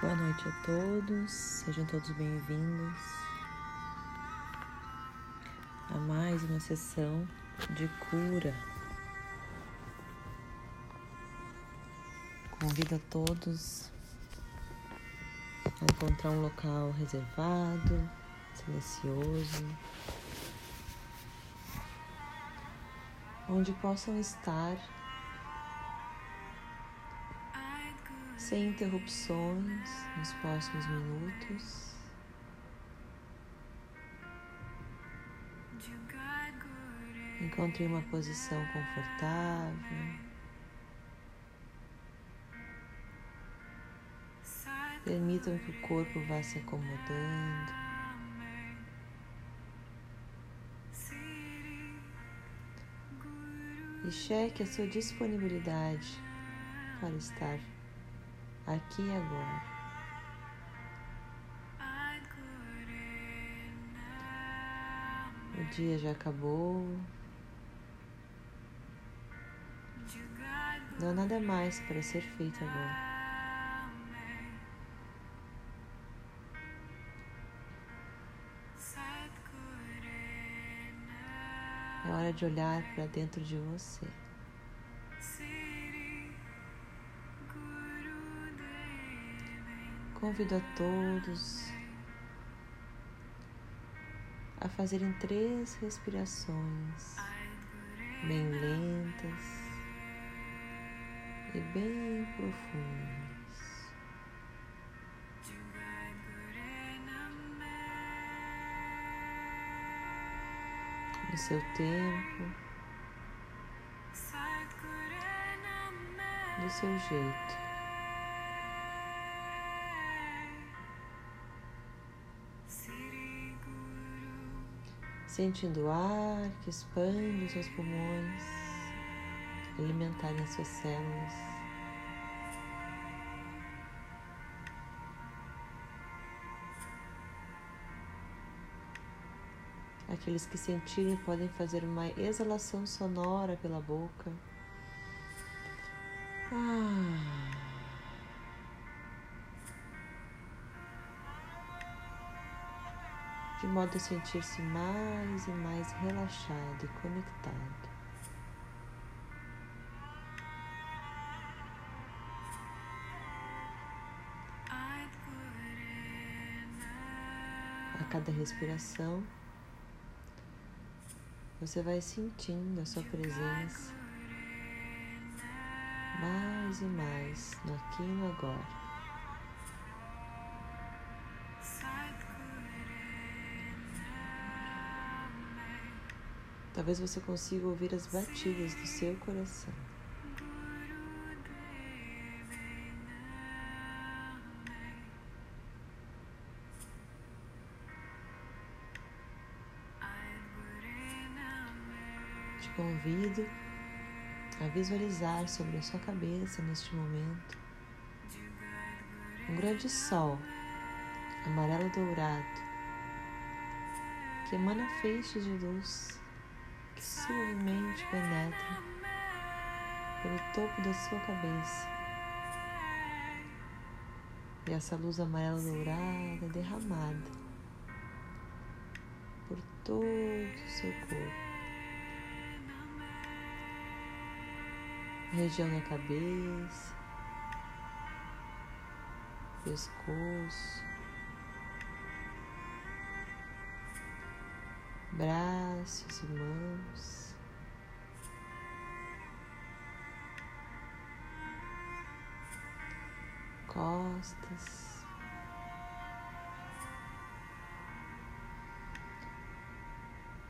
Boa noite a todos, sejam todos bem-vindos a mais uma sessão de cura. Convido a todos a encontrar um local reservado, silencioso, onde possam estar sem interrupções nos próximos minutos. Encontre uma posição confortável. Permitam que o corpo vá se acomodando. E cheque a sua disponibilidade para estar aqui e agora. O dia já acabou. Não há nada mais para ser feito agora. É hora de olhar para dentro de você. Convido a todos a fazerem três respirações bem lentas e bem profundas. No seu tempo, do seu jeito. Sentindo o ar que expande os seus pulmões, alimentarem as suas células. Aqueles que sentirem podem fazer uma exalação sonora pela boca. Ah. De modo a sentir-se mais e mais relaxado e conectado. A cada respiração, você vai sentindo a sua presença mais e mais no aqui e no agora. Talvez você consiga ouvir as batidas do seu coração. Te convido a visualizar sobre a sua cabeça neste momento um grande sol amarelo dourado que emana feixes de luz que suavemente penetra pelo topo da sua cabeça. E essa luz amarela dourada derramada por todo o seu corpo. região da cabeça, pescoço, braços e mãos. Costas,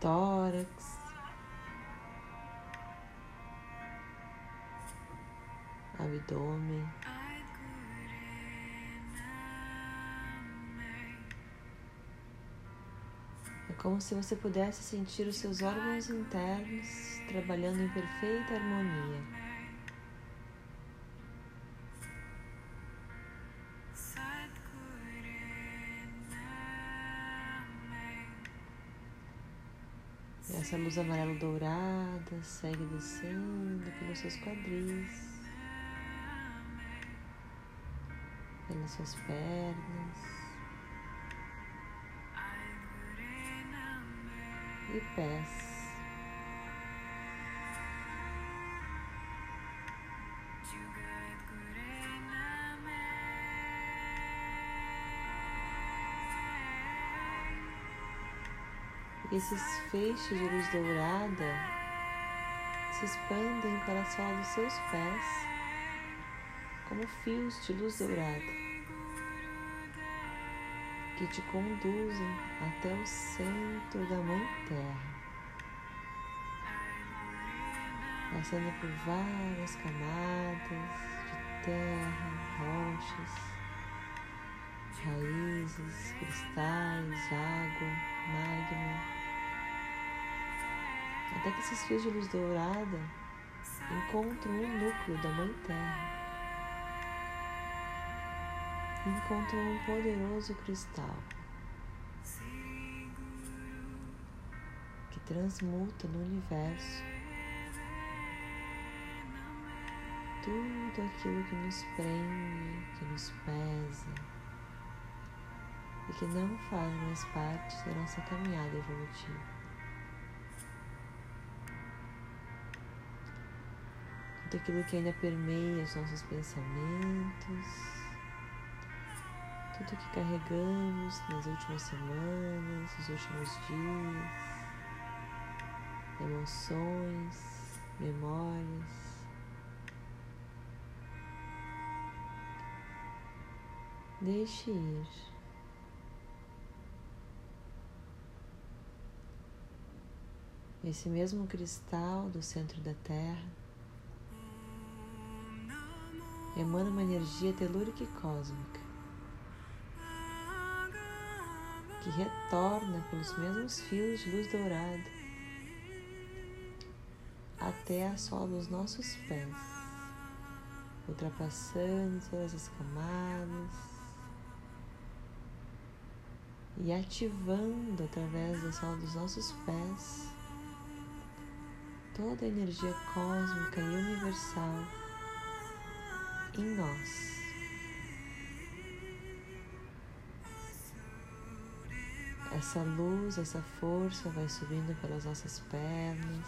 tórax, abdômen. Como se você pudesse sentir os seus órgãos internos trabalhando em perfeita harmonia. Essa luz amarelo dourada segue descendo pelos seus quadris, pelas suas pernas e pés. esses feixes de luz dourada se expandem para a sola dos seus pés como fios de luz dourada que te conduzem até o centro da Mãe Terra, passando por várias camadas de terra, rochas, raízes, cristais, água, magma, até que esses fios de luz dourada encontram o núcleo da Mãe Terra encontrou um poderoso cristal que transmuta no universo tudo aquilo que nos prende, que nos pesa e que não faz mais parte da nossa caminhada evolutiva. Tudo aquilo que ainda permeia os nossos pensamentos tudo que carregamos nas últimas semanas, nos últimos dias, emoções, memórias. Deixe ir. Esse mesmo cristal do centro da Terra emana uma energia telúrica e cósmica que retorna pelos mesmos fios de luz dourada até a sola dos nossos pés, ultrapassando todas as camadas e ativando através da sola dos nossos pés toda a energia cósmica e universal em nós. Essa luz, essa força vai subindo pelas nossas pernas.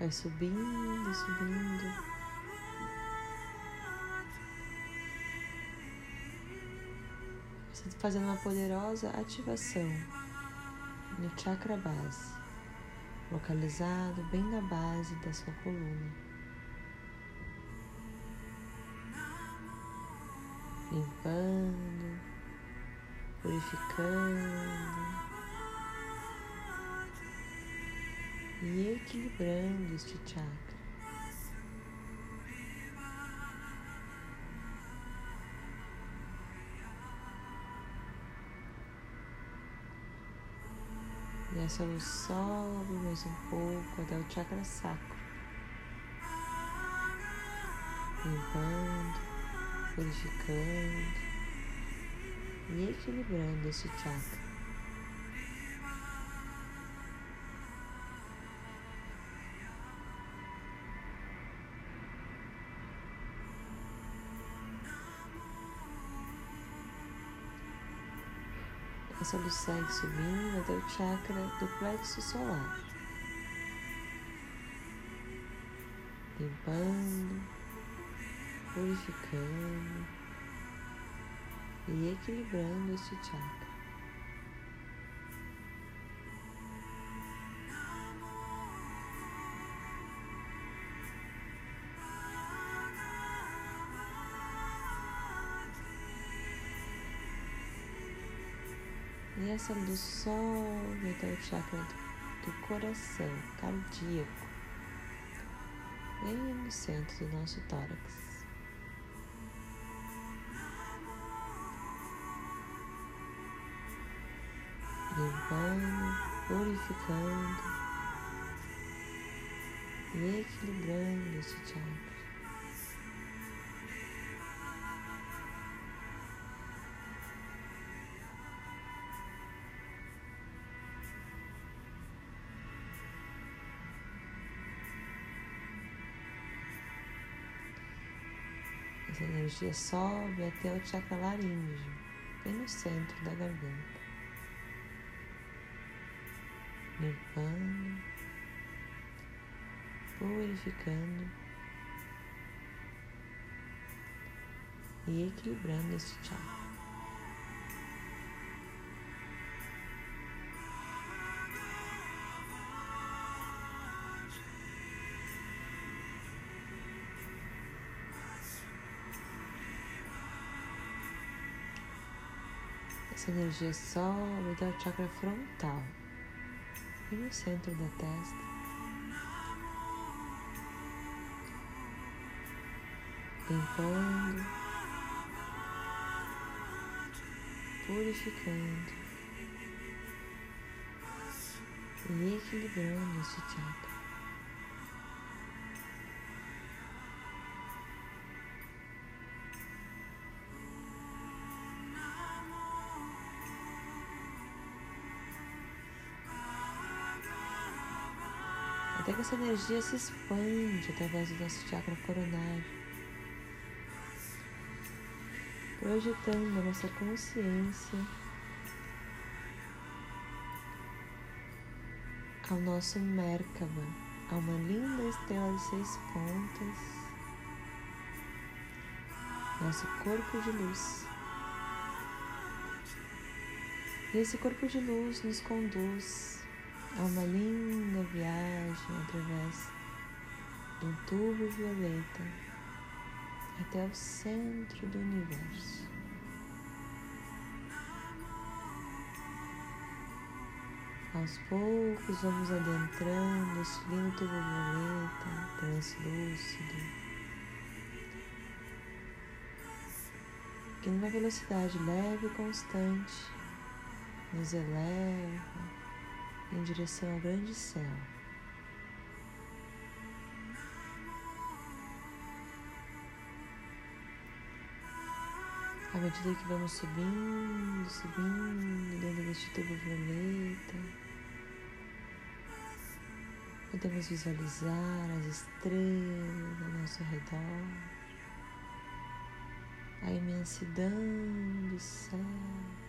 Vai subindo, subindo. Você fazendo uma poderosa ativação no chakra base, localizado bem na base da sua coluna. Limpando, purificando e equilibrando este chakra. E essa luz sobe mais um pouco até o chakra sacro, limpando, purificando e equilibrando esse chakra. Essa luz segue subindo até o chakra do plexo solar, limpando purificando e equilibrando este chakra. E essa luz sobe até o chakra do, do coração cardíaco, bem no centro do nosso tórax. limpando, purificando e equilibrando esse chakra. Essa energia sobe até o chakra laríngeo, bem no centro da garganta. Limpando, purificando e equilibrando este chakra. Essa energia sobe até o chakra frontal, e no centro da testa. Limpando, purificando e equilibrando este chakra. Que essa energia se expande através do nosso chakra coronário, projetando a nossa consciência ao nosso Merkaba, a uma linda estrela de seis pontas, nosso corpo de luz. E esse corpo de luz nos conduz a uma linda viagem através de um tubo violeta até o centro do universo. Aos poucos vamos adentrando esse lindo tubo violeta, translúcido, que numa velocidade leve e constante nos eleva em direção ao grande céu. À medida que vamos subindo, subindo dentro deste tubo violeta, podemos visualizar as estrelas ao nosso redor, a imensidão do céu.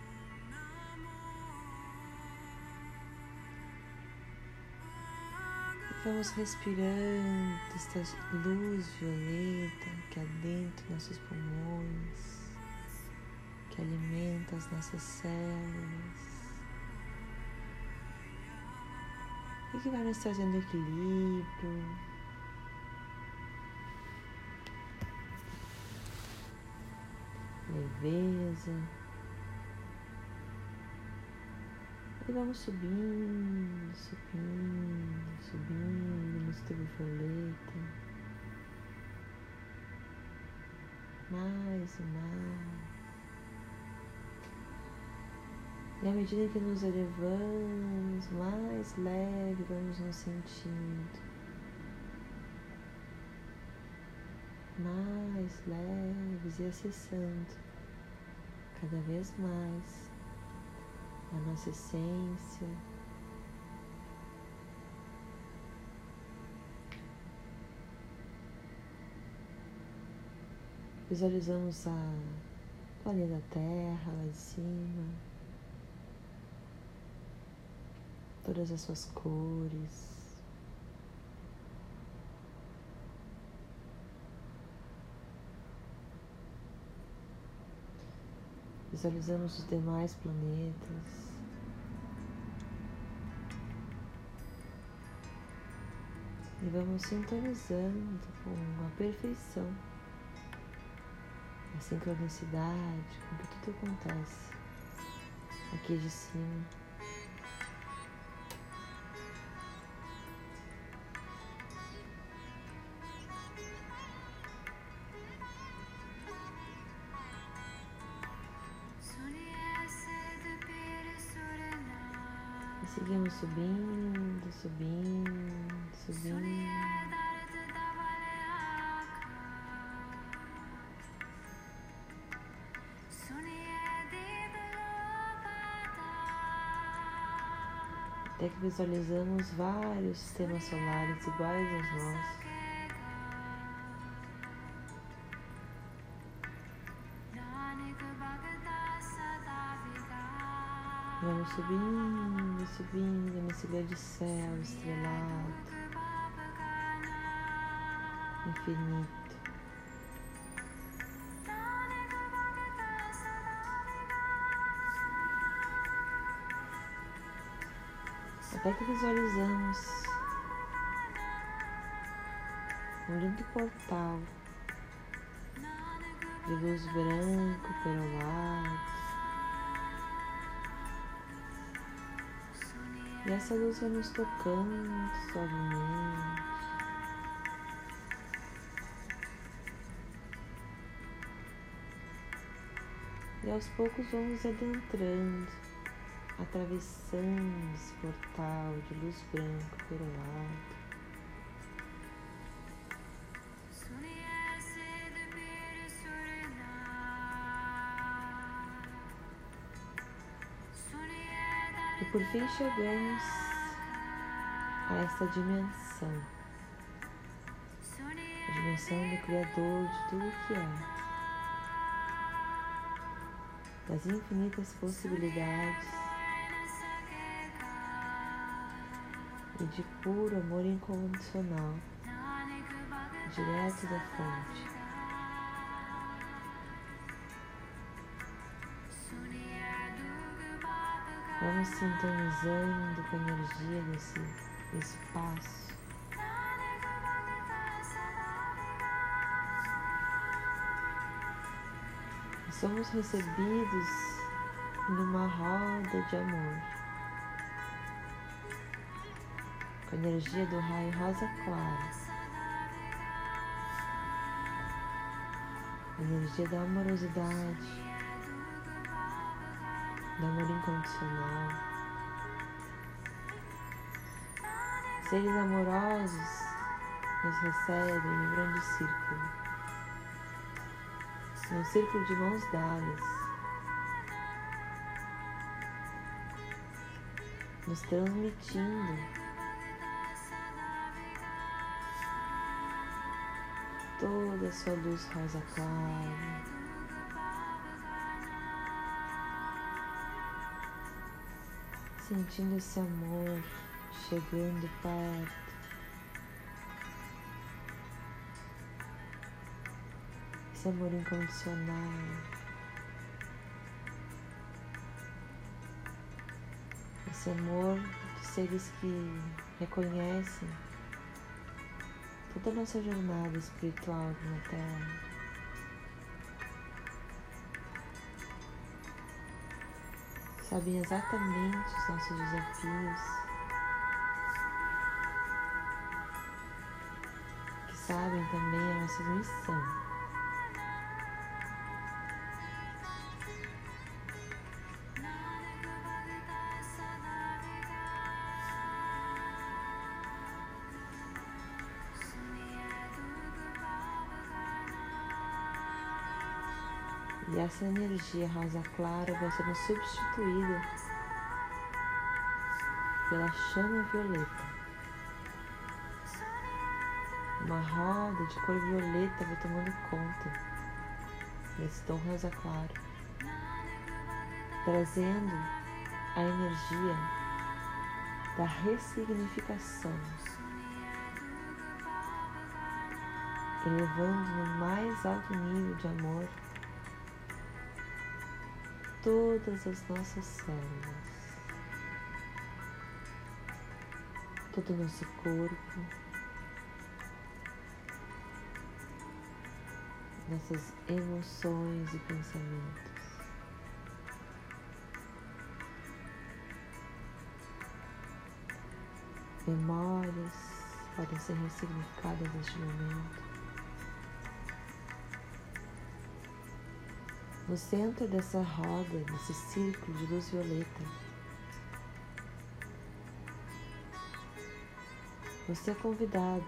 Vamos respirando esta luz violeta que adentra nossos pulmões, que alimenta as nossas células e que vai nos trazendo equilíbrio. Leveza. E vamos subindo, subindo, subindo no tubo violeta. Mais e mais. E à medida que nos elevamos, mais leve vamos nos sentindo. Mais leves e acessando cada vez mais a nossa essência. Visualizamos a planeta Terra lá de cima, todas as suas cores. Visualizamos os demais planetas. E vamos sintonizando com a perfeição, a sincronicidade com que tudo acontece aqui de cima. Subindo, subindo, subindo. Até que visualizamos vários sistemas solares iguais aos nossos. Subindo, subindo nesse grande céu estrelado, infinito. Até que visualizamos um lindo portal de luz branco perolado. E essa luz vai nos tocando suavemente. E aos poucos vamos adentrando, atravessando esse portal de luz branca perolado. E por fim chegamos a esta dimensão, a dimensão do Criador de tudo que é, das infinitas possibilidades. E de puro amor incondicional, direto da fonte. Vamos sintonizando com a energia desse espaço. Somos recebidos numa roda de amor. Com a energia do raio rosa clara. A energia da amorosidade do amor incondicional. Seres amorosos nos recebem em um grande círculo, num círculo de mãos dadas, nos transmitindo toda a sua luz rosa clara. Sentindo esse amor chegando perto. Esse amor incondicional. Esse amor de seres que reconhecem toda a nossa jornada espiritual na Terra. Sabem exatamente os nossos desafios, que sabem também a nossa missão. Essa energia rosa clara vai sendo substituída pela chama violeta. Uma roda de cor violeta vai tomando conta desse tom rosa claro, trazendo a energia da ressignificação, elevando no mais alto nível de amor todas as nossas células, todo o nosso corpo, nossas emoções e pensamentos. Memórias podem ser ressignificadas neste momento. No centro dessa roda, nesse círculo de luz violeta. Você é convidado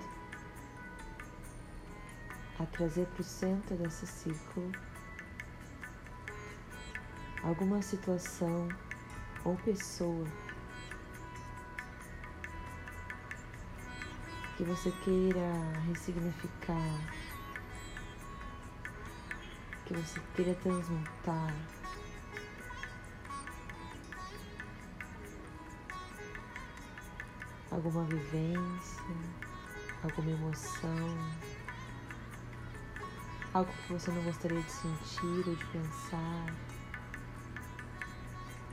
a trazer para o centro desse círculo alguma situação ou pessoa que você queira ressignificar que você queira transmutar. Alguma vivência, alguma emoção, algo que você não gostaria de sentir ou de pensar,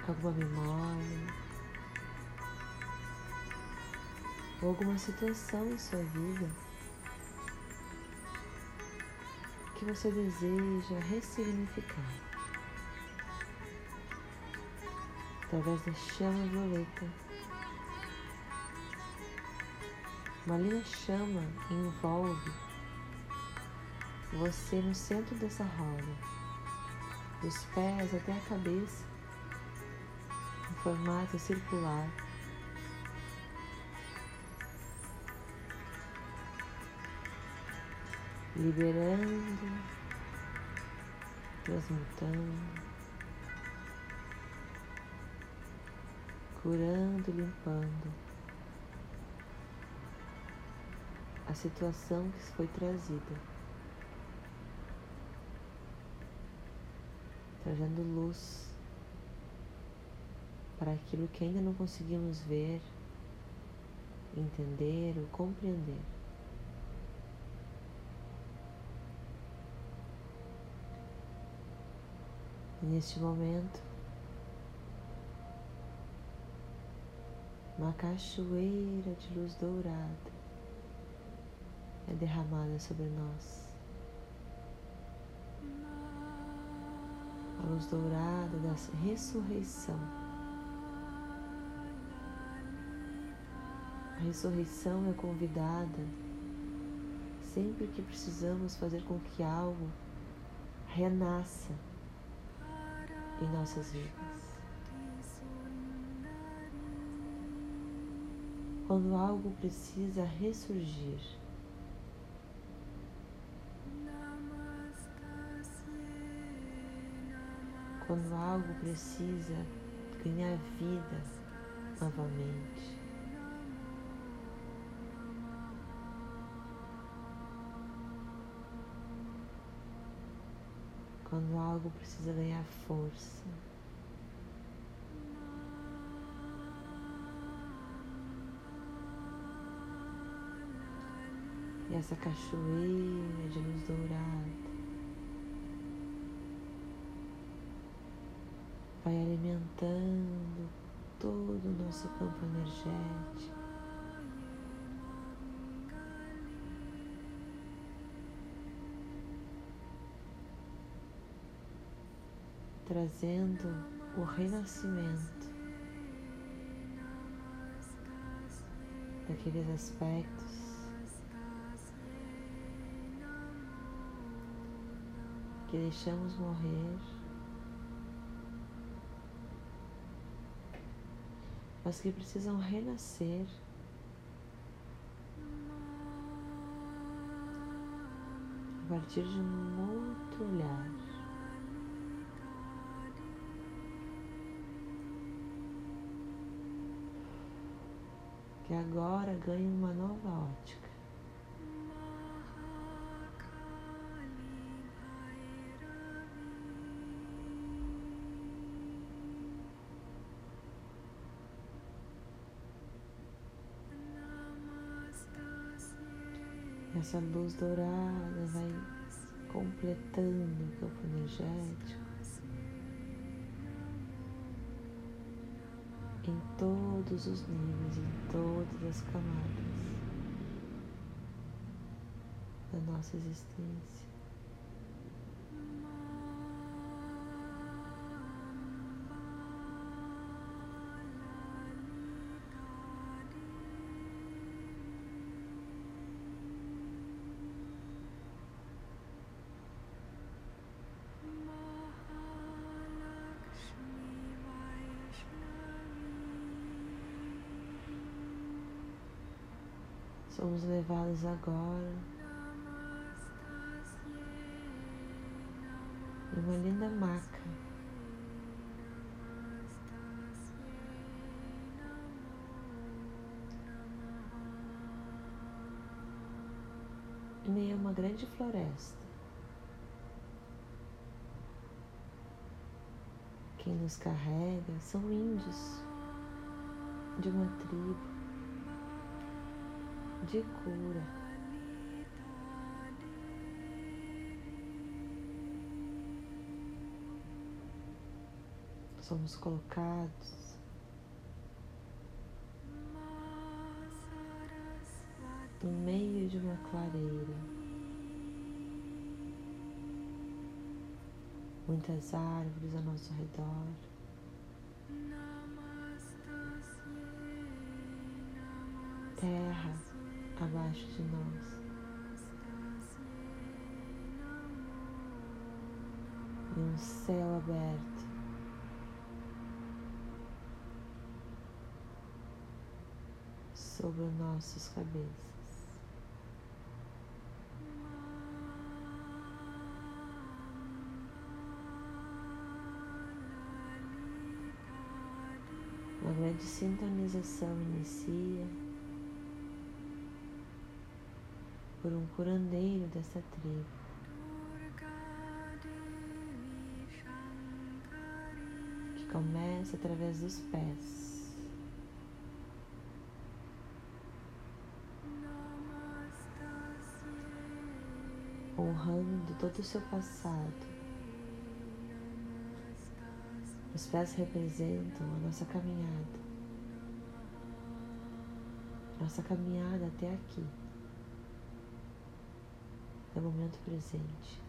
alguma memória, ou alguma situação em sua vida. Que você deseja ressignificar através da chama violeta. Uma linda chama envolve você no centro dessa roda, dos pés até a cabeça, em formato circular. Liberando, transmutando, curando, limpando a situação que foi trazida. trazendo luz para aquilo que ainda não conseguimos ver, entender ou compreender. Neste momento, uma cachoeira de luz dourada é derramada sobre nós. a luz dourada da ressurreição. A ressurreição é convidada sempre que precisamos fazer com que algo renasça em nossas vidas. Quando algo precisa ressurgir, quando algo precisa ganhar vida novamente. Quando algo precisa ganhar força. E essa cachoeira de luz dourada vai alimentando todo o nosso campo energético. Trazendo o renascimento daqueles aspectos que deixamos morrer mas que precisam renascer. A partir de um outro olhar. Que agora ganha uma nova ótica. Essa luz dourada vai completando o campo energético em todos os níveis, em todas as camadas da nossa existência. Somos levados agora em uma linda maca. Em meio a uma grande floresta. Quem nos carrega são índios de uma tribo de cura. somos colocados no meio de uma clareira. Muitas árvores ao nosso redor. Abaixo de nós. E um céu aberto. sobre nossas cabeças. Grande sintonização inicia por um curandeiro dessa tribo. que Começa através dos pés. honrando todo o seu passado. Os pés representam a nossa caminhada, nossa caminhada até aqui, até o momento presente,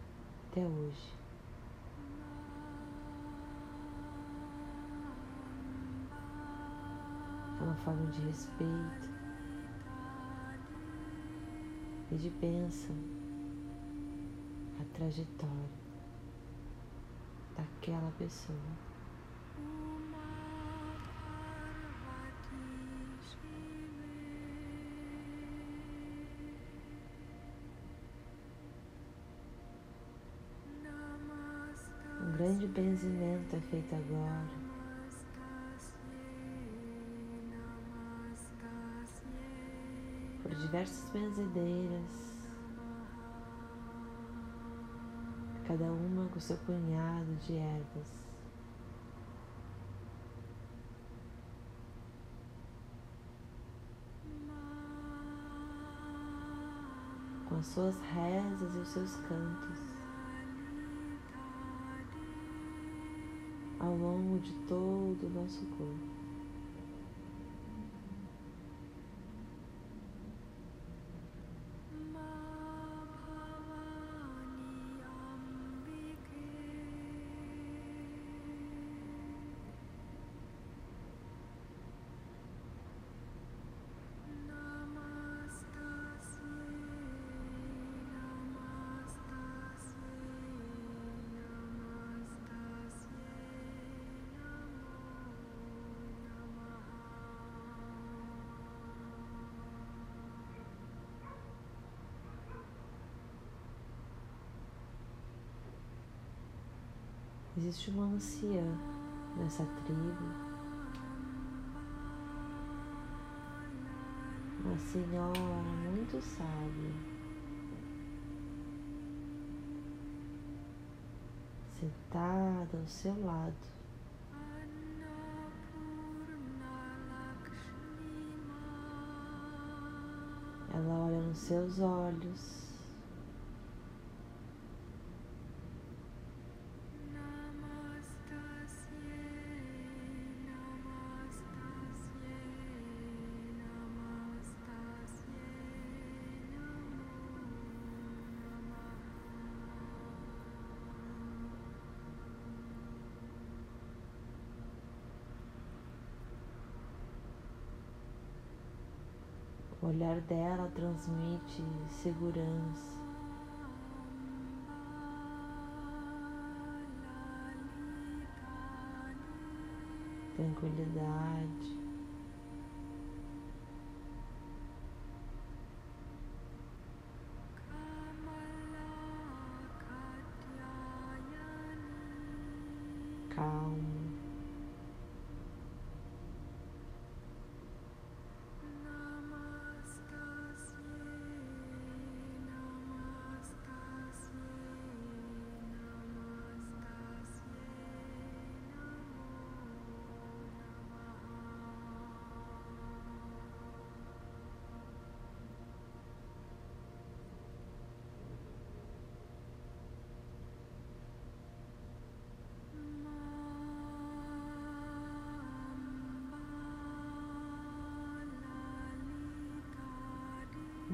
até hoje. É uma forma de respeito e de bênção trajetória daquela pessoa. Grande benzimento é feito agora. Por diversas benzedeiras cada uma com seu punhado de ervas. Com as suas rezas e os seus cantos, longo de todo o nosso corpo. Existe uma anciã nessa tribo, uma senhora muito sábia, sentada ao seu lado. Ela olha nos seus olhos olhar dela transmite segurança. Tranquilidade.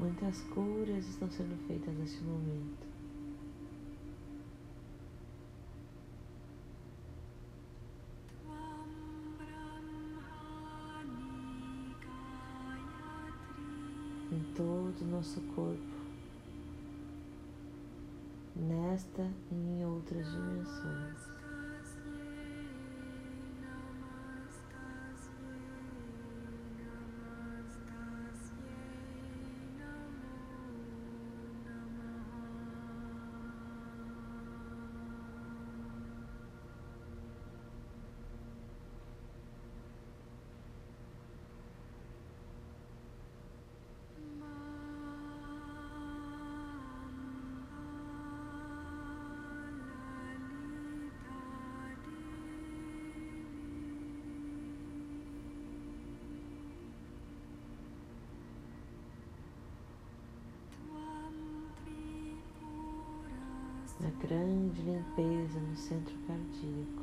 Muitas curas estão sendo feitas neste momento. Em todo o nosso corpo, nesta e em outras dimensões. A grande limpeza no centro cardíaco.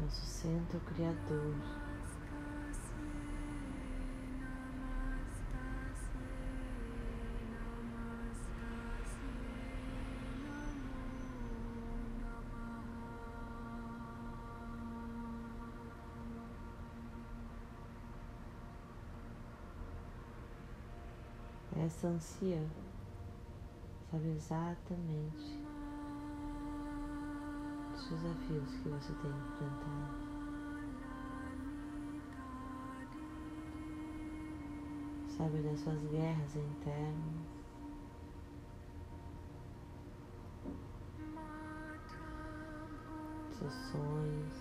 Nosso centro criador. Essa anciã sabe exatamente os desafios que você tem enfrentado. Sabe das suas guerras internas. Seus sonhos.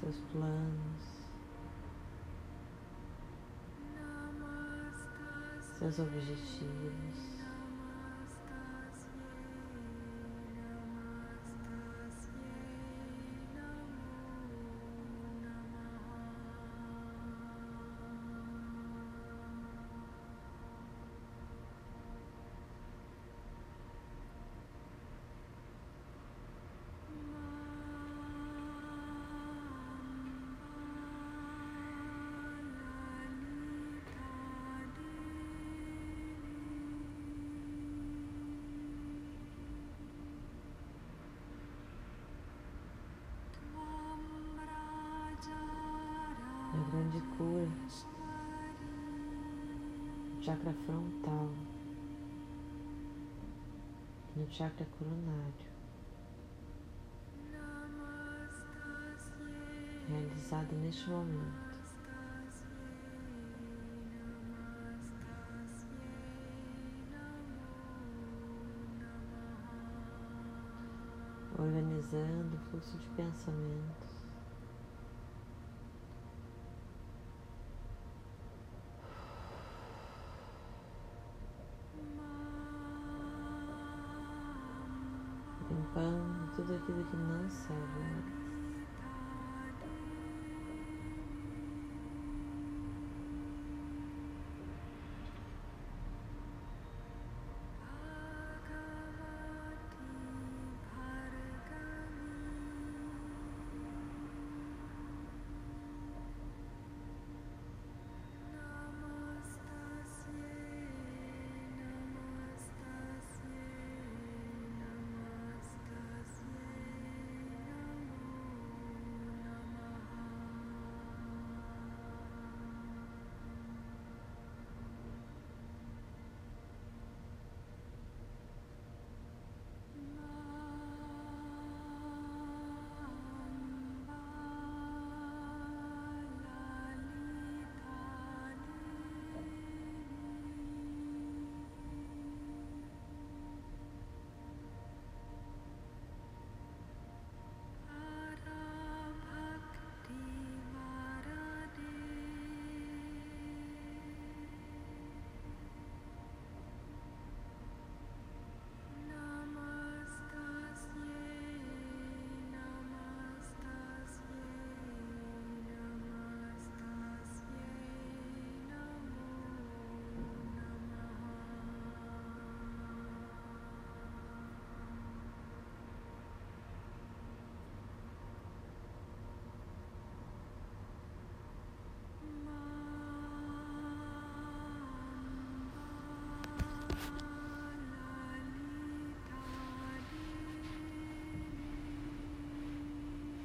Seus planos. Seus objetivos. Chakra frontal, no chakra coronário, realizado neste momento. Organizando o fluxo de pensamentos. Limpando tudo aquilo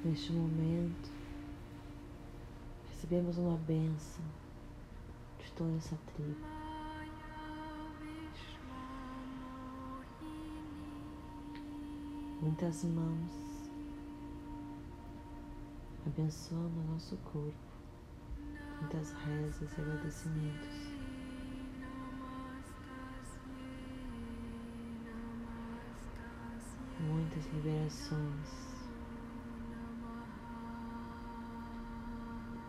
Neste momento, recebemos uma bênção de toda essa tribo. Muitas mãos abençoando o nosso corpo, muitas rezas e agradecimentos. Muitas liberações.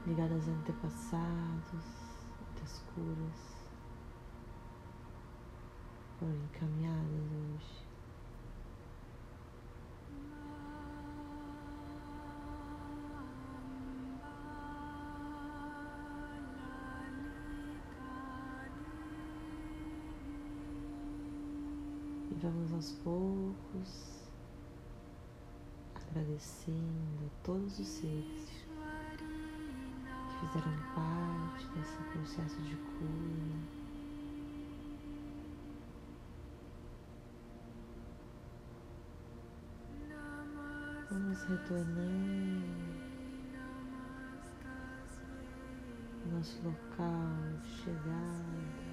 Ligadas a antepassados, muitas curas foram encaminhadas hoje. E vamos aos poucos agradecendo a todos os seres fizeram parte desse processo de cura. Vamos retornando ao nosso local de chegada,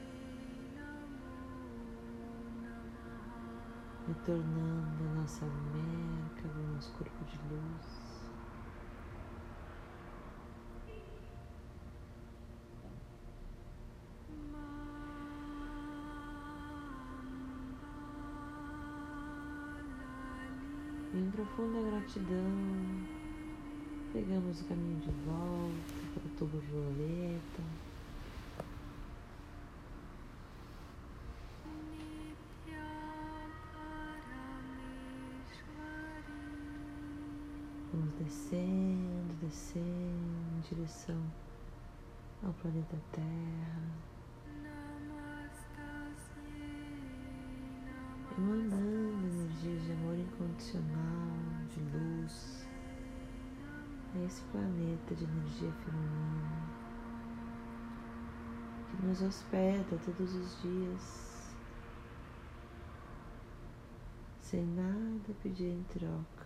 retornando a nossa Merca, do nosso corpo de luz. Em profunda gratidão, pegamos o caminho de volta para o tubo violeta. Vamos descendo, descendo em direção ao planeta Terra. Emanando energias de amor incondicional, a esse planeta de energia feminina que nos hospeda todos os dias, sem nada pedir em troca.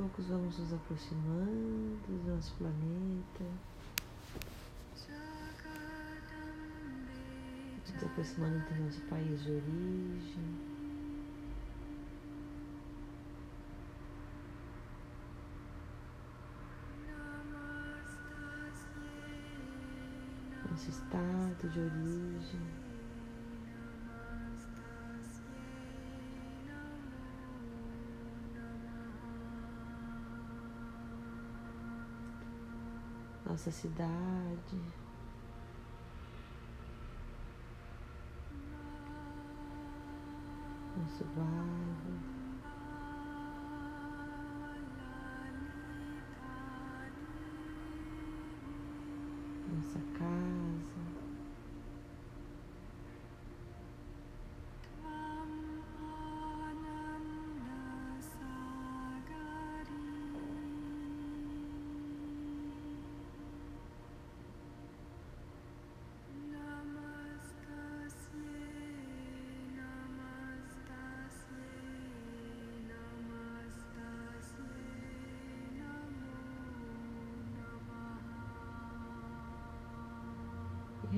Poucos vamos nos aproximando do nosso planeta. Nos aproximando do nosso país de origem. Nosso estado de origem. Nossa cidade. Nosso bairro.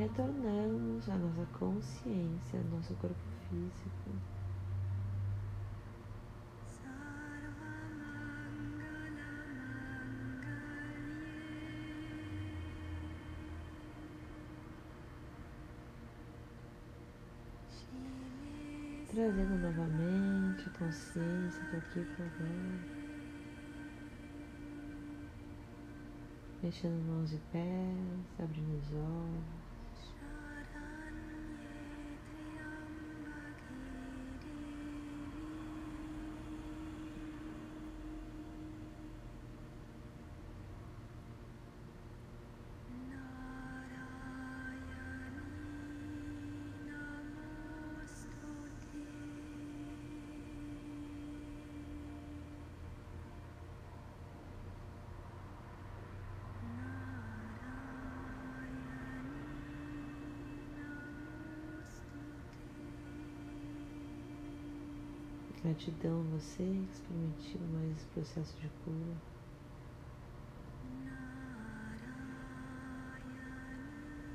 Retornamos à nossa consciência, ao nosso corpo físico. Trazendo novamente a consciência do aqui para agora. Mexendo mãos e pés, abrindo os olhos. Gratidão a você que experimentou mais esse processo de cura.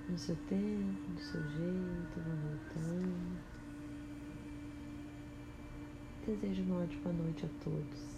No seu tempo, do seu jeito, vão voltando. Desejo uma ótima noite a todos.